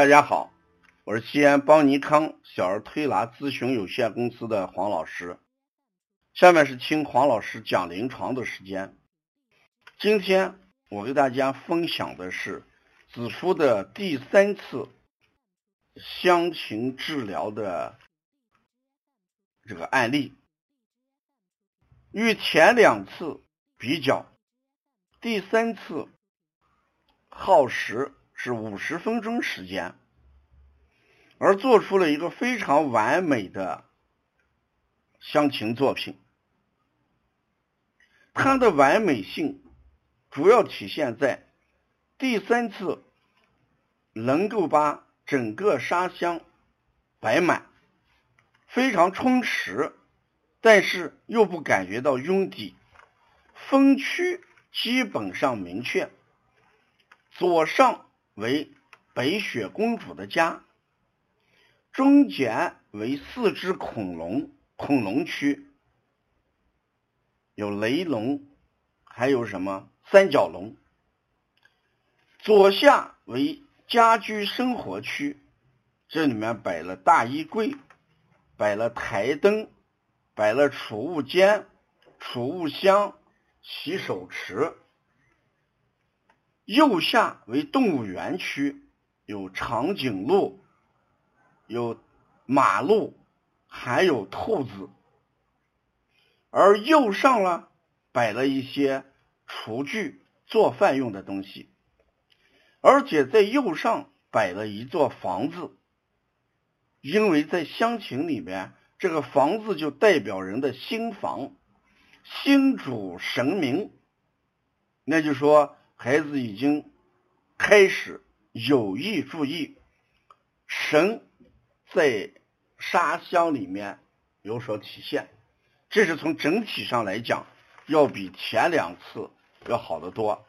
大家好，我是西安邦尼康小儿推拿咨询有限公司的黄老师。下面是听黄老师讲临床的时间。今天我给大家分享的是子书的第三次香芹治疗的这个案例。与前两次比较，第三次耗时是五十分钟时间，而做出了一个非常完美的香芹作品。它的完美性主要体现在第三次能够把整个沙箱摆满，非常充实。但是又不感觉到拥挤，分区基本上明确。左上为白雪公主的家，中间为四只恐龙，恐龙区有雷龙，还有什么三角龙。左下为家居生活区，这里面摆了大衣柜，摆了台灯。摆了储物间、储物箱、洗手池。右下为动物园区，有长颈鹿、有马鹿，还有兔子。而右上呢，摆了一些厨具、做饭用的东西，而且在右上摆了一座房子，因为在乡情里面。这个房子就代表人的心房，心主神明，那就说孩子已经开始有意注意神在沙箱里面有所体现，这是从整体上来讲要比前两次要好得多，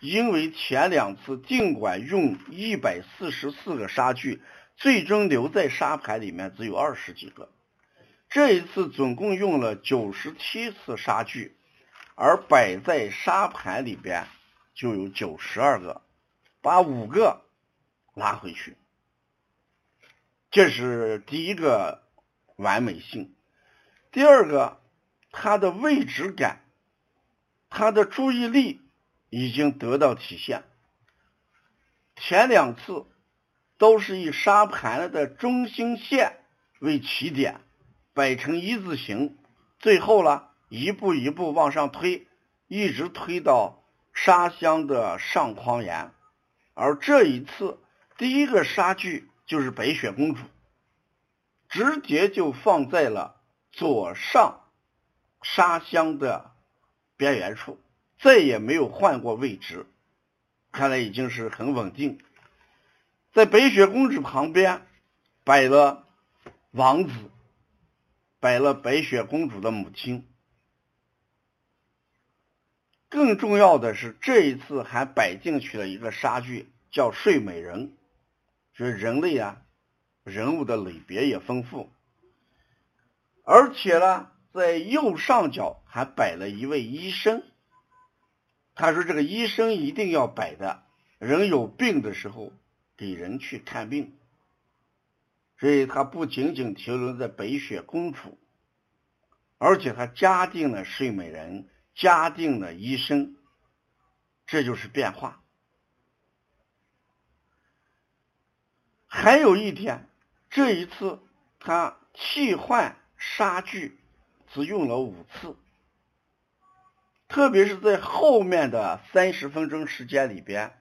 因为前两次尽管用一百四十四个沙具，最终留在沙盘里面只有二十几个。这一次总共用了九十七次沙具，而摆在沙盘里边就有九十二个，把五个拉回去，这是第一个完美性。第二个，它的位置感，它的注意力已经得到体现。前两次都是以沙盘的中心线为起点。摆成一字形，最后呢，一步一步往上推，一直推到沙箱的上框沿。而这一次，第一个沙具就是白雪公主，直接就放在了左上沙箱的边缘处，再也没有换过位置，看来已经是很稳定。在白雪公主旁边摆了王子。摆了白雪公主的母亲，更重要的是这一次还摆进去了一个杀具，叫睡美人。就是人类啊，人物的类别也丰富，而且呢，在右上角还摆了一位医生。他说：“这个医生一定要摆的，人有病的时候给人去看病。”所以，他不仅仅停留在白雪公主，而且他加定了睡美人，嘉定了医生，这就是变化。还有一点，这一次他替换杀具只用了五次，特别是在后面的三十分钟时间里边，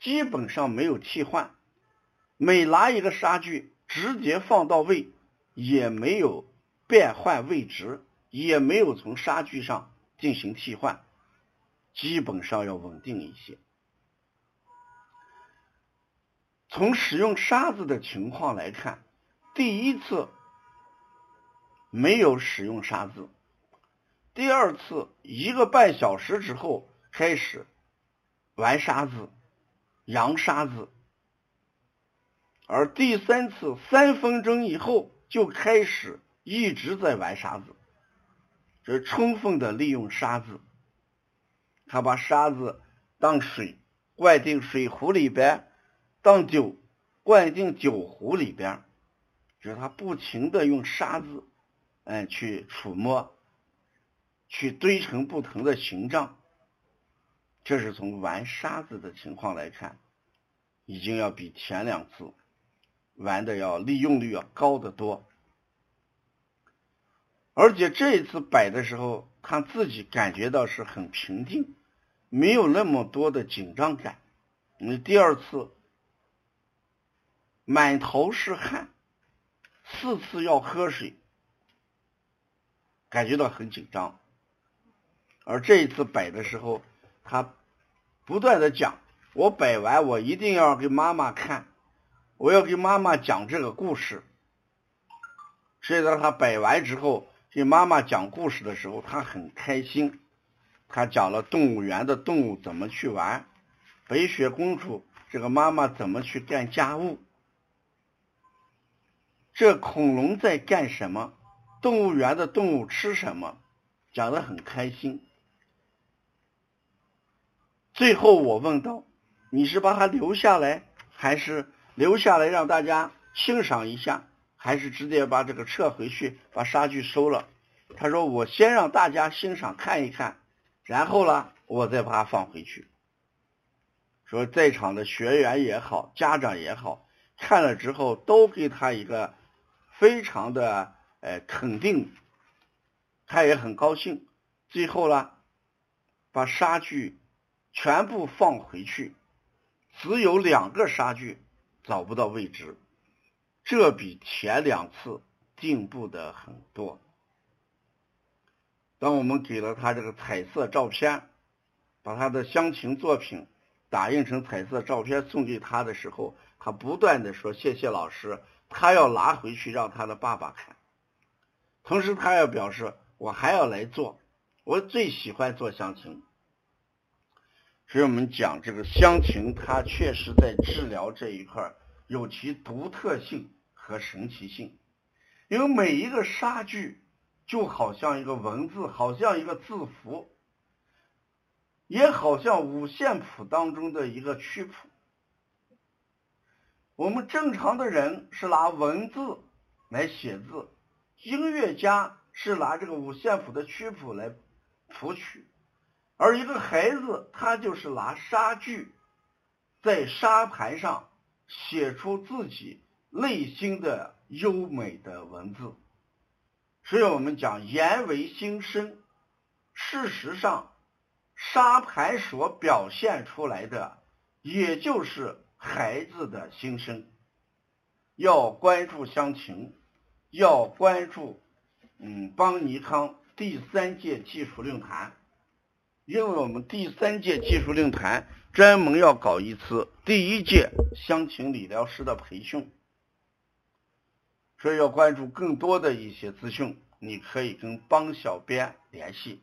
基本上没有替换，每拿一个杀具。直接放到位，也没有变换位置，也没有从沙具上进行替换，基本上要稳定一些。从使用沙子的情况来看，第一次没有使用沙子，第二次一个半小时之后开始玩沙子、扬沙子。而第三次三分钟以后就开始一直在玩沙子，是充分的利用沙子，他把沙子当水灌进水壶里边，当酒灌进酒壶里边，就是他不停的用沙子，嗯，去触摸，去堆成不同的形状。这是从玩沙子的情况来看，已经要比前两次玩的要利用率要高得多。而且这一次摆的时候，他自己感觉到是很平静，没有那么多的紧张感。你第二次满头是汗，四次要喝水，感觉到很紧张。而这一次摆的时候，他不断的讲：“我摆完，我一定要给妈妈看，我要给妈妈讲这个故事。”所以，当他摆完之后。给妈妈讲故事的时候，她很开心。他讲了动物园的动物怎么去玩，白雪公主这个妈妈怎么去干家务，这恐龙在干什么，动物园的动物吃什么，讲的很开心。最后我问道：“你是把它留下来，还是留下来让大家欣赏一下？”还是直接把这个撤回去，把沙具收了。他说：“我先让大家欣赏看一看，然后呢，我再把它放回去。”说在场的学员也好，家长也好，看了之后都给他一个非常的呃肯定，他也很高兴。最后呢，把沙具全部放回去，只有两个沙具找不到位置。这比前两次进步的很多。当我们给了他这个彩色照片，把他的乡情作品打印成彩色照片送给他的时候，他不断的说谢谢老师，他要拿回去让他的爸爸看。同时，他要表示我还要来做，我最喜欢做乡情。所以我们讲这个乡情，它确实在治疗这一块。有其独特性和神奇性，因为每一个沙具就好像一个文字，好像一个字符，也好像五线谱当中的一个曲谱。我们正常的人是拿文字来写字，音乐家是拿这个五线谱的曲谱来谱曲，而一个孩子他就是拿沙具在沙盘上。写出自己内心的优美的文字，所以我们讲言为心声。事实上，沙盘所表现出来的，也就是孩子的心声。要关注乡情，要关注嗯邦尼康第三届技术论坛，因为我们第三届技术论坛。专门要搞一次第一届乡情理疗师的培训，所以要关注更多的一些资讯，你可以跟帮小编联系。